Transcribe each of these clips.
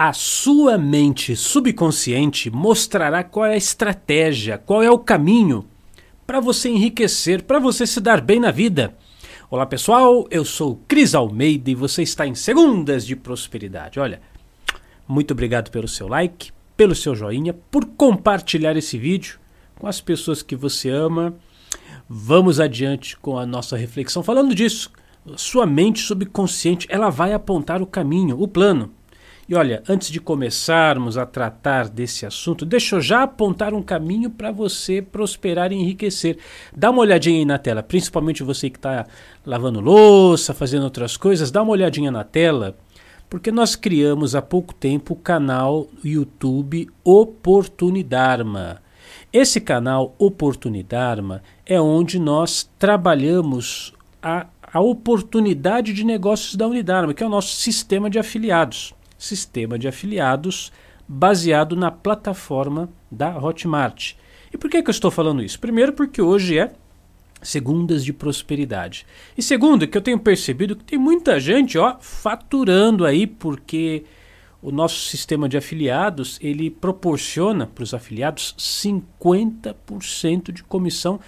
A sua mente subconsciente mostrará qual é a estratégia, qual é o caminho para você enriquecer, para você se dar bem na vida. Olá pessoal, eu sou Cris Almeida e você está em Segundas de Prosperidade. Olha, muito obrigado pelo seu like, pelo seu joinha, por compartilhar esse vídeo com as pessoas que você ama. Vamos adiante com a nossa reflexão. Falando disso, sua mente subconsciente ela vai apontar o caminho, o plano. E olha, antes de começarmos a tratar desse assunto, deixa eu já apontar um caminho para você prosperar e enriquecer. Dá uma olhadinha aí na tela, principalmente você que está lavando louça, fazendo outras coisas, dá uma olhadinha na tela, porque nós criamos há pouco tempo o canal YouTube Oportunidharma. Esse canal Oportunidharma é onde nós trabalhamos a, a oportunidade de negócios da Unidarma, que é o nosso sistema de afiliados sistema de afiliados baseado na plataforma da Hotmart. E por que, que eu estou falando isso? Primeiro, porque hoje é segundas de prosperidade. E segundo, que eu tenho percebido que tem muita gente ó, faturando aí, porque o nosso sistema de afiliados ele proporciona para os afiliados 50% de comissão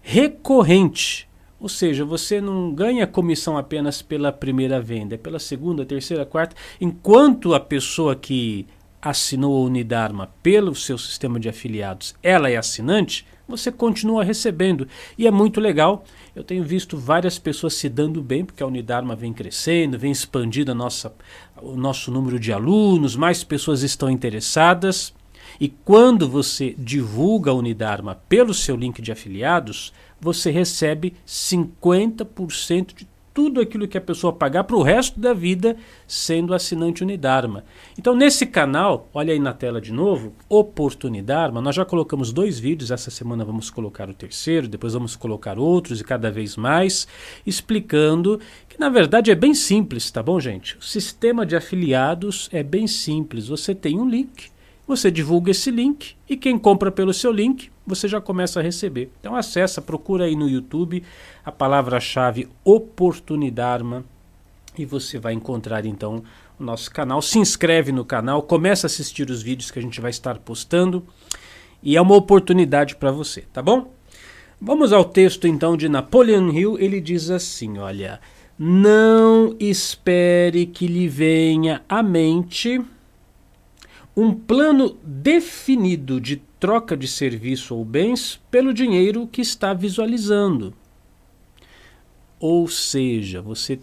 recorrente. Ou seja, você não ganha comissão apenas pela primeira venda, é pela segunda, terceira, quarta. Enquanto a pessoa que assinou a Unidarma pelo seu sistema de afiliados, ela é assinante, você continua recebendo. E é muito legal. Eu tenho visto várias pessoas se dando bem, porque a Unidarma vem crescendo, vem expandindo a nossa, o nosso número de alunos, mais pessoas estão interessadas. E quando você divulga a Unidarma pelo seu link de afiliados, você recebe 50% de tudo aquilo que a pessoa pagar para o resto da vida sendo assinante Unidarma. Então, nesse canal, olha aí na tela de novo, Oportunidarma, nós já colocamos dois vídeos, essa semana vamos colocar o terceiro, depois vamos colocar outros e cada vez mais, explicando que na verdade é bem simples, tá bom, gente? O sistema de afiliados é bem simples. Você tem um link você divulga esse link e quem compra pelo seu link, você já começa a receber. Então acessa, procura aí no YouTube a palavra-chave Oportunidade e você vai encontrar então o nosso canal. Se inscreve no canal, começa a assistir os vídeos que a gente vai estar postando e é uma oportunidade para você, tá bom? Vamos ao texto então de Napoleon Hill, ele diz assim, olha: "Não espere que lhe venha à mente um plano definido de troca de serviço ou bens pelo dinheiro que está visualizando. Ou seja, você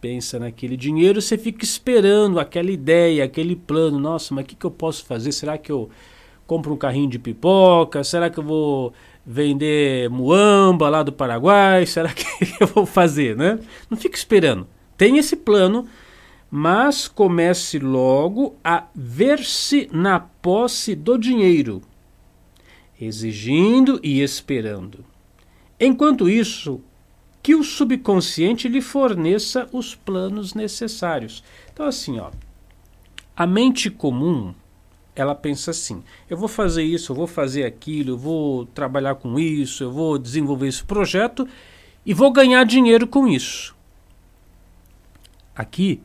pensa naquele dinheiro, você fica esperando aquela ideia, aquele plano. Nossa, mas o que, que eu posso fazer? Será que eu compro um carrinho de pipoca? Será que eu vou vender muamba lá do Paraguai? Será que eu vou fazer, né? Não fica esperando. Tem esse plano mas comece logo a ver-se na posse do dinheiro, exigindo e esperando. Enquanto isso, que o subconsciente lhe forneça os planos necessários. Então, assim, ó, a mente comum ela pensa assim: eu vou fazer isso, eu vou fazer aquilo, eu vou trabalhar com isso, eu vou desenvolver esse projeto e vou ganhar dinheiro com isso. Aqui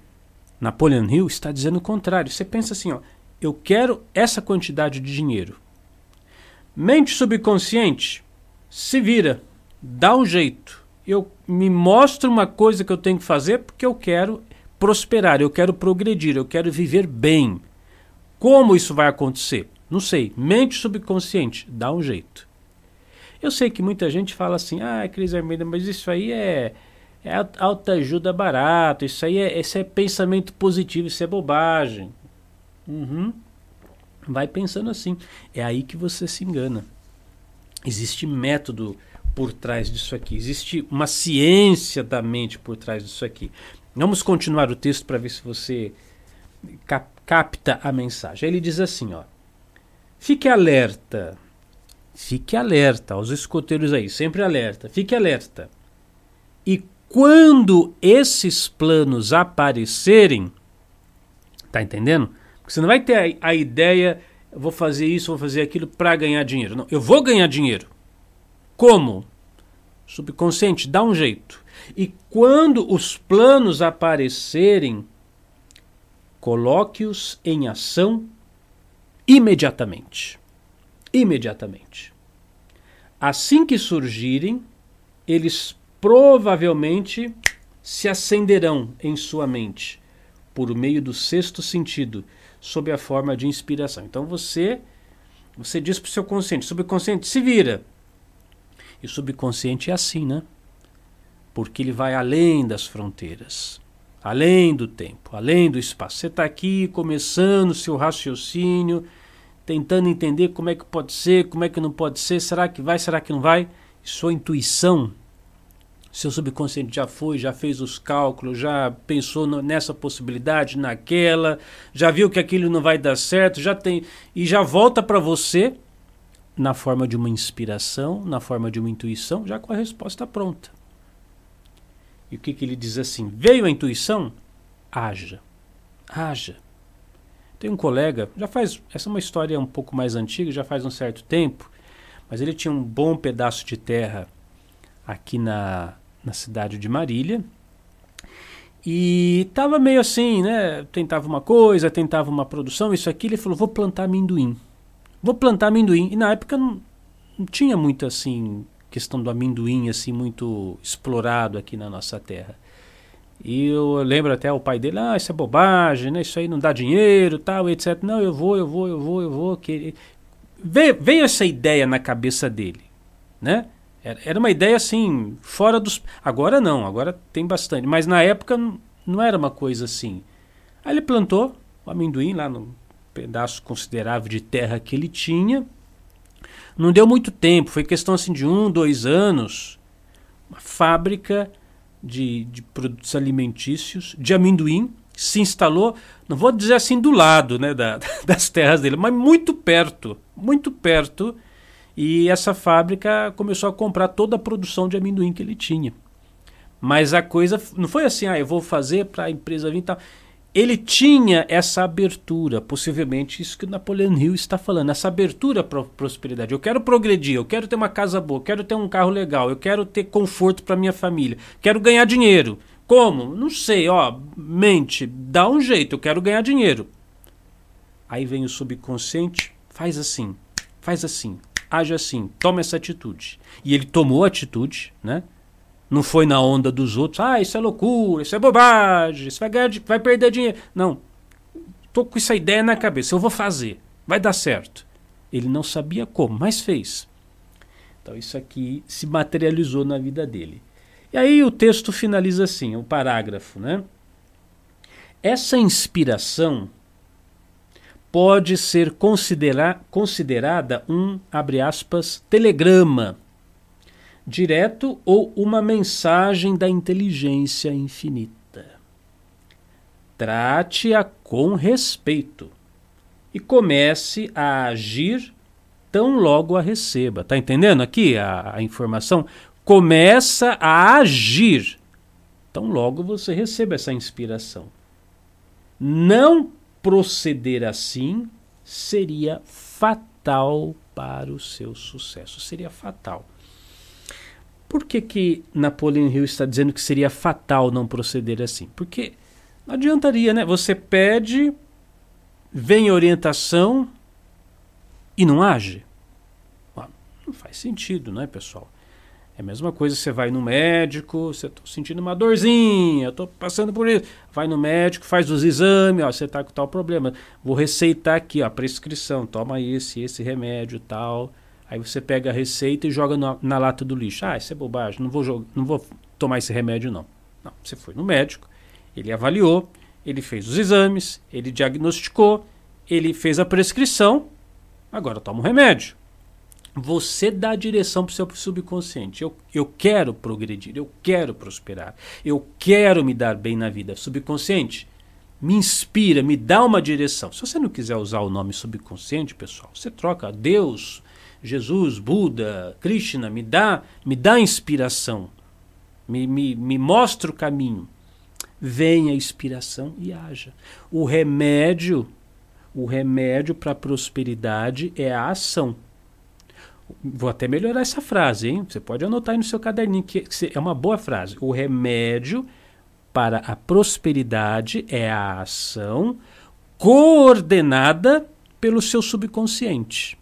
Napoleon Hill está dizendo o contrário. Você pensa assim, ó, eu quero essa quantidade de dinheiro. Mente subconsciente, se vira, dá um jeito. Eu me mostro uma coisa que eu tenho que fazer porque eu quero prosperar, eu quero progredir, eu quero viver bem. Como isso vai acontecer? Não sei. Mente subconsciente, dá um jeito. Eu sei que muita gente fala assim: "Ah, Cris Armeida, mas isso aí é é autoajuda barato, isso aí é, esse é pensamento positivo, isso é bobagem. Uhum. Vai pensando assim. É aí que você se engana. Existe método por trás disso aqui. Existe uma ciência da mente por trás disso aqui. Vamos continuar o texto para ver se você cap capta a mensagem. Ele diz assim, ó: Fique alerta. Fique alerta aos escoteiros aí, sempre alerta. Fique alerta. E quando esses planos aparecerem, tá entendendo? Porque você não vai ter a, a ideia, vou fazer isso, vou fazer aquilo para ganhar dinheiro. Não, eu vou ganhar dinheiro. Como? Subconsciente, dá um jeito. E quando os planos aparecerem, coloque-os em ação imediatamente. Imediatamente. Assim que surgirem, eles provavelmente se acenderão em sua mente por meio do sexto sentido, sob a forma de inspiração. Então você você diz para o seu consciente, subconsciente, se vira. E o subconsciente é assim, né? Porque ele vai além das fronteiras, além do tempo, além do espaço. Você está aqui começando o seu raciocínio, tentando entender como é que pode ser, como é que não pode ser, será que vai, será que não vai? Sua intuição seu subconsciente já foi, já fez os cálculos, já pensou no, nessa possibilidade, naquela, já viu que aquilo não vai dar certo, já tem e já volta para você na forma de uma inspiração, na forma de uma intuição, já com a resposta pronta. E o que, que ele diz assim? Veio a intuição? Haja. Haja. Tem um colega, já faz. Essa é uma história um pouco mais antiga, já faz um certo tempo, mas ele tinha um bom pedaço de terra aqui na, na cidade de Marília. E tava meio assim, né? Tentava uma coisa, tentava uma produção, isso aqui. Ele falou: vou plantar amendoim. Vou plantar amendoim. E na época não, não tinha muito assim, questão do amendoim, assim, muito explorado aqui na nossa terra. E eu lembro até o pai dele: ah, isso é bobagem, né? Isso aí não dá dinheiro, tal, etc. Não, eu vou, eu vou, eu vou, eu vou. Que... Veio, veio essa ideia na cabeça dele, né? Era uma ideia assim, fora dos. Agora não, agora tem bastante. Mas na época não era uma coisa assim. Aí ele plantou o amendoim lá no pedaço considerável de terra que ele tinha. Não deu muito tempo, foi questão assim de um, dois anos. Uma fábrica de, de produtos alimentícios de amendoim se instalou, não vou dizer assim do lado né, da, das terras dele, mas muito perto, muito perto e essa fábrica começou a comprar toda a produção de amendoim que ele tinha. Mas a coisa não foi assim, ah, eu vou fazer para a empresa vir e tal. Ele tinha essa abertura, possivelmente isso que o Napoleão Hill está falando, essa abertura para prosperidade. Eu quero progredir, eu quero ter uma casa boa, eu quero ter um carro legal, eu quero ter conforto para minha família, quero ganhar dinheiro. Como? Não sei, ó, mente, dá um jeito, eu quero ganhar dinheiro. Aí vem o subconsciente, faz assim, faz assim, age assim, toma essa atitude. E ele tomou a atitude, né? Não foi na onda dos outros, ah, isso é loucura, isso é bobagem, isso vai, ganhar, vai perder dinheiro. Não, tô com essa ideia na cabeça, eu vou fazer, vai dar certo. Ele não sabia como, mas fez. Então isso aqui se materializou na vida dele. E aí o texto finaliza assim, o parágrafo, né? Essa inspiração pode ser considera considerada um, abre aspas, telegrama direto ou uma mensagem da inteligência infinita. Trate-a com respeito e comece a agir tão logo a receba. Tá entendendo aqui a, a informação? Começa a agir tão logo você receba essa inspiração. Não proceder assim seria fatal para o seu sucesso. Seria fatal. Por que, que Napoleon Hill está dizendo que seria fatal não proceder assim? Porque não adiantaria, né? Você pede, vem orientação e não age. Não faz sentido, não é, pessoal? É a mesma coisa, você vai no médico, você está sentindo uma dorzinha, estou passando por isso. Vai no médico, faz os exames, ó, você está com tal problema. Vou receitar aqui, ó, a prescrição, toma esse, esse remédio tal. Aí você pega a receita e joga na, na lata do lixo. Ah, isso é bobagem, não vou, jogar, não vou tomar esse remédio não. Não, você foi no médico, ele avaliou, ele fez os exames, ele diagnosticou, ele fez a prescrição, agora toma o remédio você dá direção para o seu subconsciente. Eu, eu quero progredir, eu quero prosperar, eu quero me dar bem na vida. Subconsciente, me inspira, me dá uma direção. Se você não quiser usar o nome subconsciente, pessoal, você troca Deus, Jesus, Buda, Krishna, me dá, me dá inspiração, me, me, me mostra o caminho. Venha a inspiração e haja. O remédio, o remédio para a prosperidade é a ação. Vou até melhorar essa frase, hein? Você pode anotar aí no seu caderninho, que é uma boa frase. O remédio para a prosperidade é a ação coordenada pelo seu subconsciente,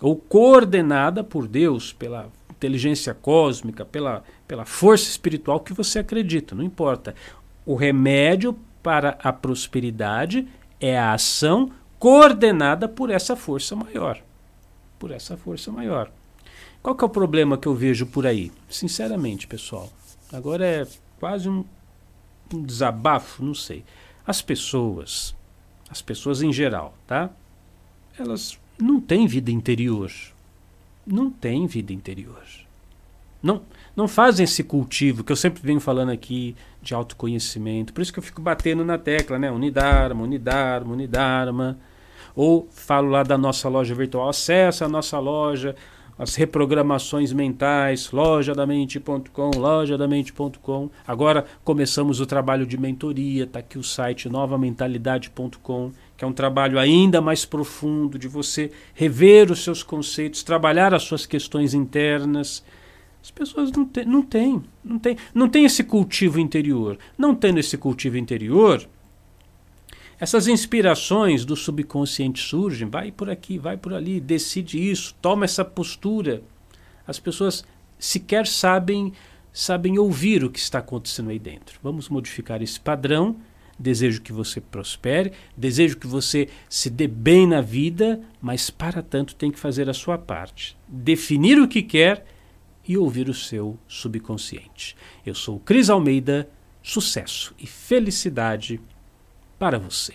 ou coordenada por Deus, pela inteligência cósmica, pela, pela força espiritual que você acredita, não importa. O remédio para a prosperidade é a ação coordenada por essa força maior. Por essa força maior. Qual que é o problema que eu vejo por aí? Sinceramente, pessoal. Agora é quase um, um desabafo, não sei. As pessoas, as pessoas em geral, tá? Elas não têm vida interior. Não têm vida interior. Não, não fazem esse cultivo que eu sempre venho falando aqui de autoconhecimento. Por isso que eu fico batendo na tecla, né? Unidarma, Unidarma, Unidarma. Ou falo lá da nossa loja virtual, acessa a nossa loja, as reprogramações mentais, lojadamente.com, lojadamente.com. Agora começamos o trabalho de mentoria, está aqui o site novamentalidade.com, que é um trabalho ainda mais profundo de você rever os seus conceitos, trabalhar as suas questões internas. As pessoas não têm, não têm, não têm, não esse cultivo interior. Não tendo esse cultivo interior, essas inspirações do subconsciente surgem, vai por aqui, vai por ali, decide isso, toma essa postura. As pessoas sequer sabem sabem ouvir o que está acontecendo aí dentro. Vamos modificar esse padrão. Desejo que você prospere, desejo que você se dê bem na vida, mas para tanto tem que fazer a sua parte. Definir o que quer e ouvir o seu subconsciente. Eu sou Cris Almeida, sucesso e felicidade para você.